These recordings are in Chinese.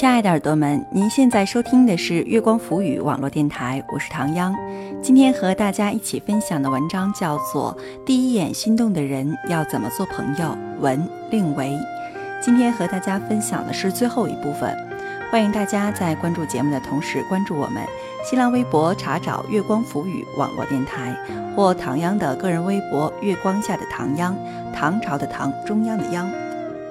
亲爱的耳朵们，您现在收听的是月光浮语网络电台，我是唐央。今天和大家一起分享的文章叫做《第一眼心动的人要怎么做朋友》，文令维。今天和大家分享的是最后一部分，欢迎大家在关注节目的同时关注我们新浪微博，查找“月光浮语网络电台”或唐央的个人微博“月光下的唐央”，唐朝的唐，中央的央。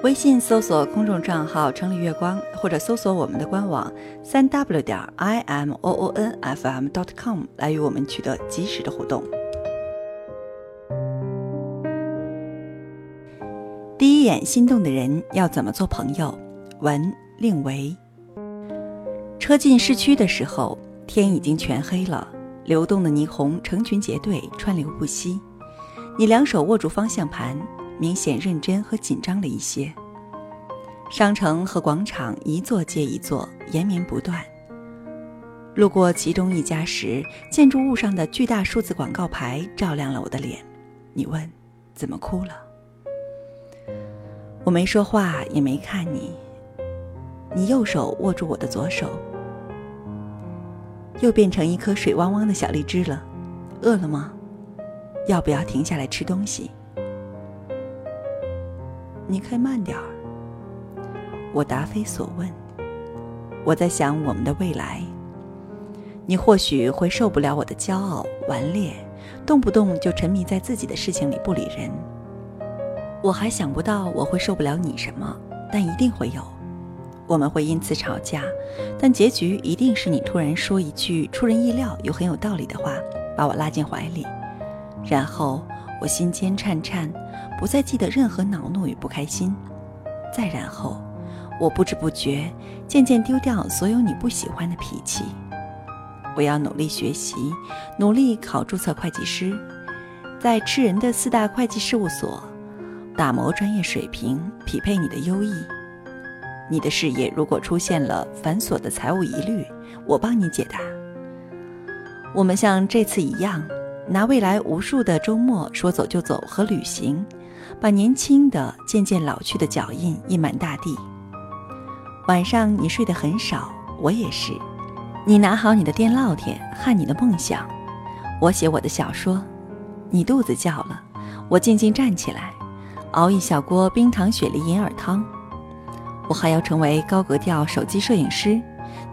微信搜索公众账号“城里月光”，或者搜索我们的官网三 w 点 i m o o n f m dot com 来与我们取得及时的互动。第一眼心动的人要怎么做朋友？文令维。车进市区的时候，天已经全黑了，流动的霓虹成群结队，川流不息。你两手握住方向盘。明显认真和紧张了一些。商城和广场一座接一座，延绵不断。路过其中一家时，建筑物上的巨大数字广告牌照亮了我的脸。你问，怎么哭了？我没说话，也没看你。你右手握住我的左手，又变成一颗水汪汪的小荔枝了。饿了吗？要不要停下来吃东西？你开慢点儿。我答非所问。我在想我们的未来。你或许会受不了我的骄傲顽劣，动不动就沉迷在自己的事情里不理人。我还想不到我会受不了你什么，但一定会有。我们会因此吵架，但结局一定是你突然说一句出人意料又很有道理的话，把我拉进怀里，然后我心间颤颤。不再记得任何恼怒与不开心，再然后，我不知不觉渐渐丢掉所有你不喜欢的脾气。我要努力学习，努力考注册会计师，在吃人的四大会计事务所打磨专业水平，匹配你的优异。你的事业如果出现了繁琐的财务疑虑，我帮你解答。我们像这次一样，拿未来无数的周末说走就走和旅行。把年轻的、渐渐老去的脚印印满大地。晚上你睡得很少，我也是。你拿好你的电烙铁，焊你的梦想。我写我的小说。你肚子叫了，我静静站起来，熬一小锅冰糖雪梨银耳汤。我还要成为高格调手机摄影师，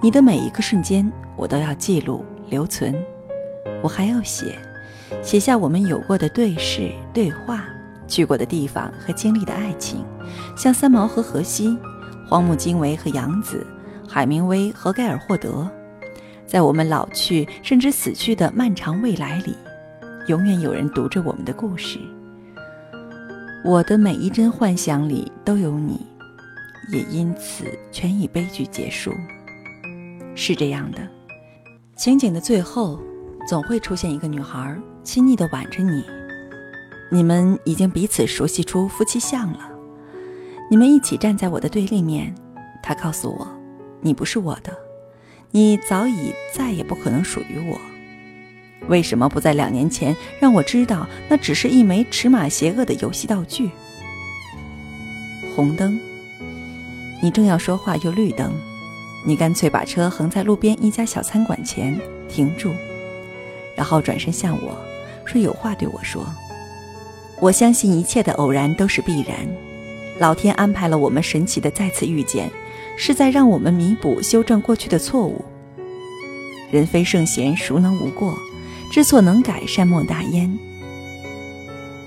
你的每一个瞬间我都要记录留存。我还要写，写下我们有过的对视对话。去过的地方和经历的爱情，像三毛和荷西，荒木经惟和杨子，海明威和盖尔霍德，在我们老去甚至死去的漫长未来里，永远有人读着我们的故事。我的每一帧幻想里都有你，也因此全以悲剧结束。是这样的，情景的最后，总会出现一个女孩，亲昵地挽着你。你们已经彼此熟悉出夫妻相了，你们一起站在我的对立面。他告诉我，你不是我的，你早已再也不可能属于我。为什么不在两年前让我知道，那只是一枚尺码邪恶的游戏道具？红灯，你正要说话，又绿灯，你干脆把车横在路边一家小餐馆前停住，然后转身向我说：“有话对我说。”我相信一切的偶然都是必然，老天安排了我们神奇的再次遇见，是在让我们弥补、修正过去的错误。人非圣贤，孰能无过？知错能改，善莫大焉。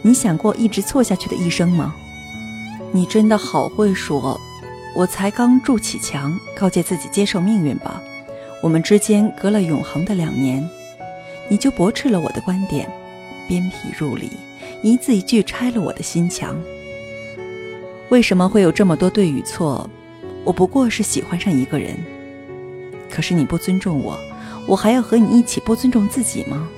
你想过一直错下去的一生吗？你真的好会说。我才刚筑起墙，告诫自己接受命运吧。我们之间隔了永恒的两年，你就驳斥了我的观点，鞭辟入里。一字一句拆了我的心墙。为什么会有这么多对与错？我不过是喜欢上一个人，可是你不尊重我，我还要和你一起不尊重自己吗？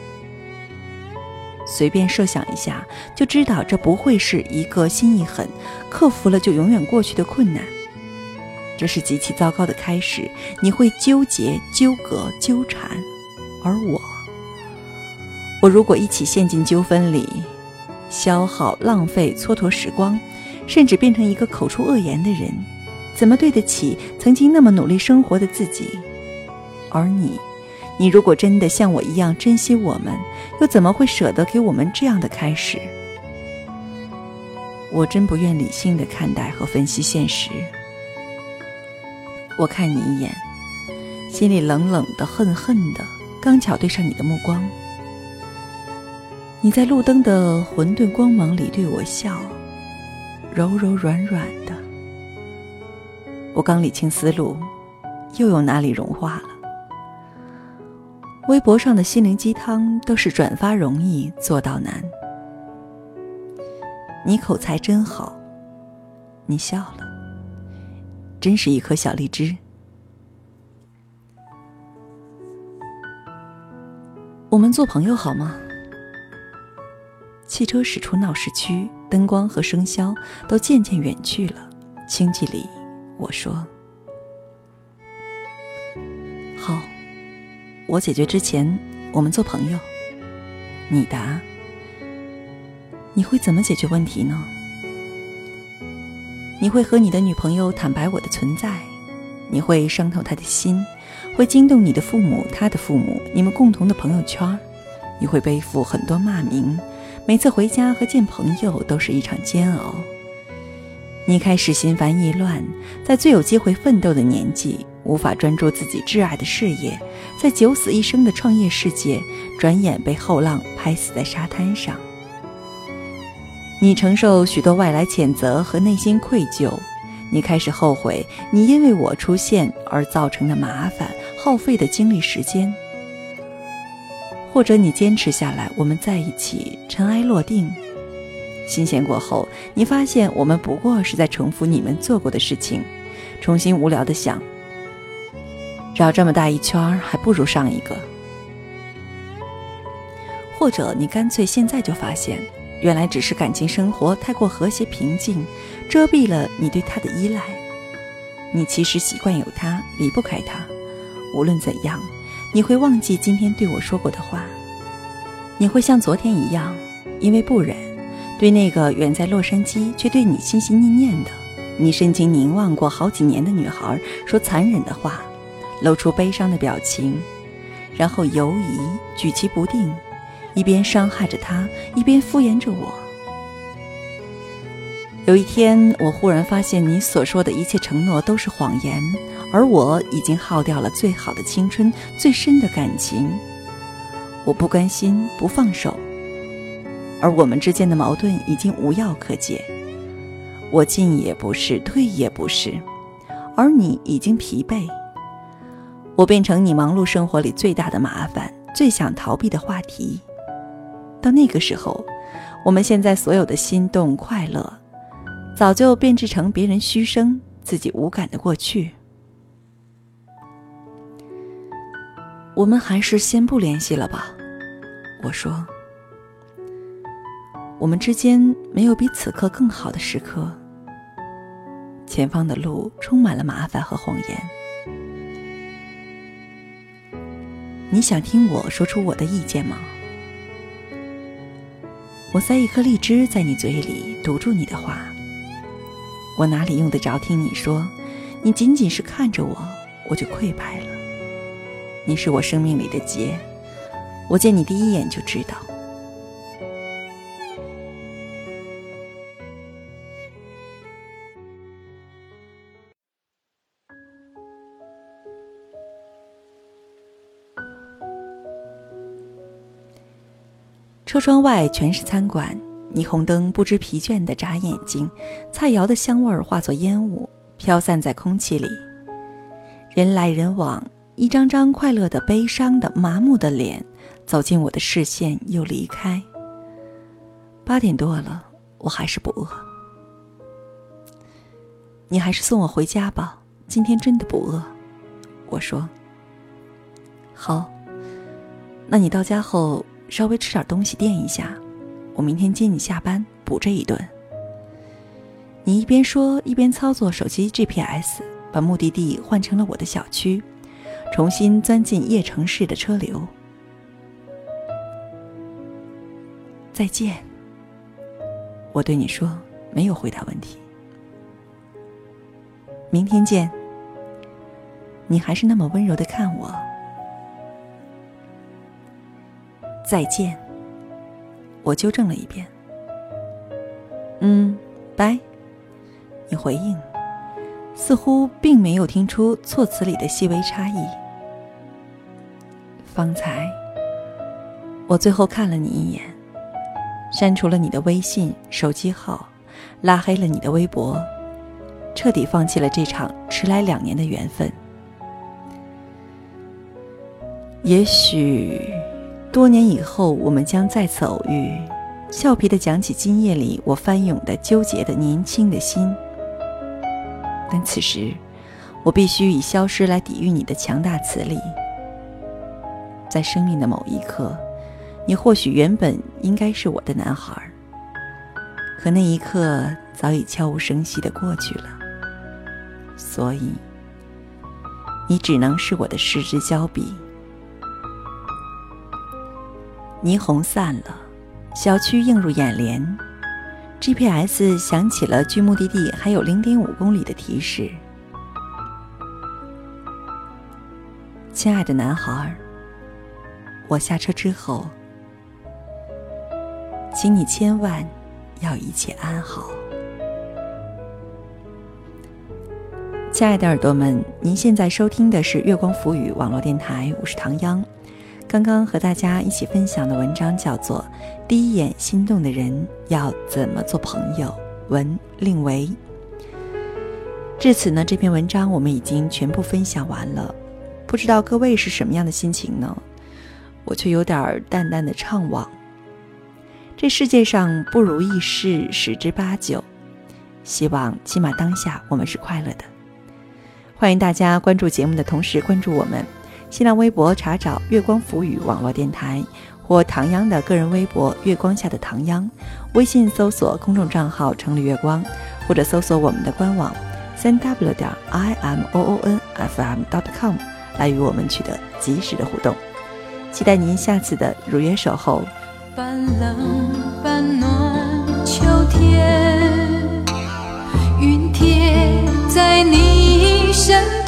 随便设想一下，就知道这不会是一个心一狠，克服了就永远过去的困难。这是极其糟糕的开始。你会纠结、纠葛、纠缠，而我，我如果一起陷进纠纷里。消耗、浪费、蹉跎时光，甚至变成一个口出恶言的人，怎么对得起曾经那么努力生活的自己？而你，你如果真的像我一样珍惜我们，又怎么会舍得给我们这样的开始？我真不愿理性的看待和分析现实。我看你一眼，心里冷冷的、恨恨的，刚巧对上你的目光。你在路灯的混沌光芒里对我笑，柔柔软软的。我刚理清思路，又有哪里融化了？微博上的心灵鸡汤都是转发容易做到难。你口才真好，你笑了，真是一颗小荔枝。我们做朋友好吗？汽车驶出闹市区，灯光和笙箫都渐渐远去了。清寂里，我说：“好。”我解决之前，我们做朋友。你答：你会怎么解决问题呢？你会和你的女朋友坦白我的存在，你会伤透她的心，会惊动你的父母、她的父母，你们共同的朋友圈。你会背负很多骂名，每次回家和见朋友都是一场煎熬。你开始心烦意乱，在最有机会奋斗的年纪。无法专注自己挚爱的事业，在九死一生的创业世界，转眼被后浪拍死在沙滩上。你承受许多外来谴责和内心愧疚，你开始后悔你因为我出现而造成的麻烦、耗费的精力时间，或者你坚持下来，我们在一起，尘埃落定，新鲜过后，你发现我们不过是在重复你们做过的事情，重新无聊的想。绕这么大一圈还不如上一个。或者你干脆现在就发现，原来只是感情生活太过和谐平静，遮蔽了你对他的依赖。你其实习惯有他，离不开他。无论怎样，你会忘记今天对我说过的话。你会像昨天一样，因为不忍对那个远在洛杉矶却对你心心念念的、你深情凝望过好几年的女孩说残忍的话。露出悲伤的表情，然后犹疑、举棋不定，一边伤害着她，一边敷衍着我。有一天，我忽然发现，你所说的一切承诺都是谎言，而我已经耗掉了最好的青春、最深的感情。我不甘心，不放手，而我们之间的矛盾已经无药可解。我进也不是，退也不是，而你已经疲惫。我变成你忙碌生活里最大的麻烦，最想逃避的话题。到那个时候，我们现在所有的心动、快乐，早就变质成别人虚声、自己无感的过去。我们还是先不联系了吧，我说。我们之间没有比此刻更好的时刻。前方的路充满了麻烦和谎言。你想听我说出我的意见吗？我塞一颗荔枝在你嘴里，堵住你的话。我哪里用得着听你说？你仅仅是看着我，我就溃败了。你是我生命里的劫，我见你第一眼就知道。车窗外全是餐馆，霓虹灯不知疲倦地眨眼睛，菜肴的香味儿化作烟雾飘散在空气里。人来人往，一张张快乐的、悲伤的、麻木的脸走进我的视线，又离开。八点多了，我还是不饿。你还是送我回家吧，今天真的不饿。我说。好，那你到家后。稍微吃点东西垫一下，我明天接你下班补这一顿。你一边说一边操作手机 GPS，把目的地换成了我的小区，重新钻进夜城市的车流。再见，我对你说，没有回答问题。明天见。你还是那么温柔的看我。再见。我纠正了一遍。嗯，拜。你回应，似乎并没有听出措辞里的细微差异。方才，我最后看了你一眼，删除了你的微信、手机号，拉黑了你的微博，彻底放弃了这场迟来两年的缘分。也许。多年以后，我们将再次偶遇，俏皮的讲起今夜里我翻涌的纠结的年轻的心。但此时，我必须以消失来抵御你的强大磁力。在生命的某一刻，你或许原本应该是我的男孩，可那一刻早已悄无声息的过去了。所以，你只能是我的失之交臂。霓虹散了，小区映入眼帘，GPS 响起了距目的地还有零点五公里的提示。亲爱的男孩，我下车之后，请你千万要一切安好。亲爱的耳朵们，您现在收听的是月光浮语网络电台，我是唐央。刚刚和大家一起分享的文章叫做《第一眼心动的人要怎么做朋友》，文令维。至此呢，这篇文章我们已经全部分享完了。不知道各位是什么样的心情呢？我却有点淡淡的怅惘。这世界上不如意事十之八九，希望起码当下我们是快乐的。欢迎大家关注节目的同时关注我们。新浪微博查找“月光浮语”网络电台，或唐央的个人微博“月光下的唐央”，微信搜索公众账号“城里月光”，或者搜索我们的官网“三 w 点 i m o o n f m dot com” 来与我们取得及时的互动。期待您下次的如约守候。半冷半暖秋天，云贴在你身。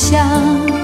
想。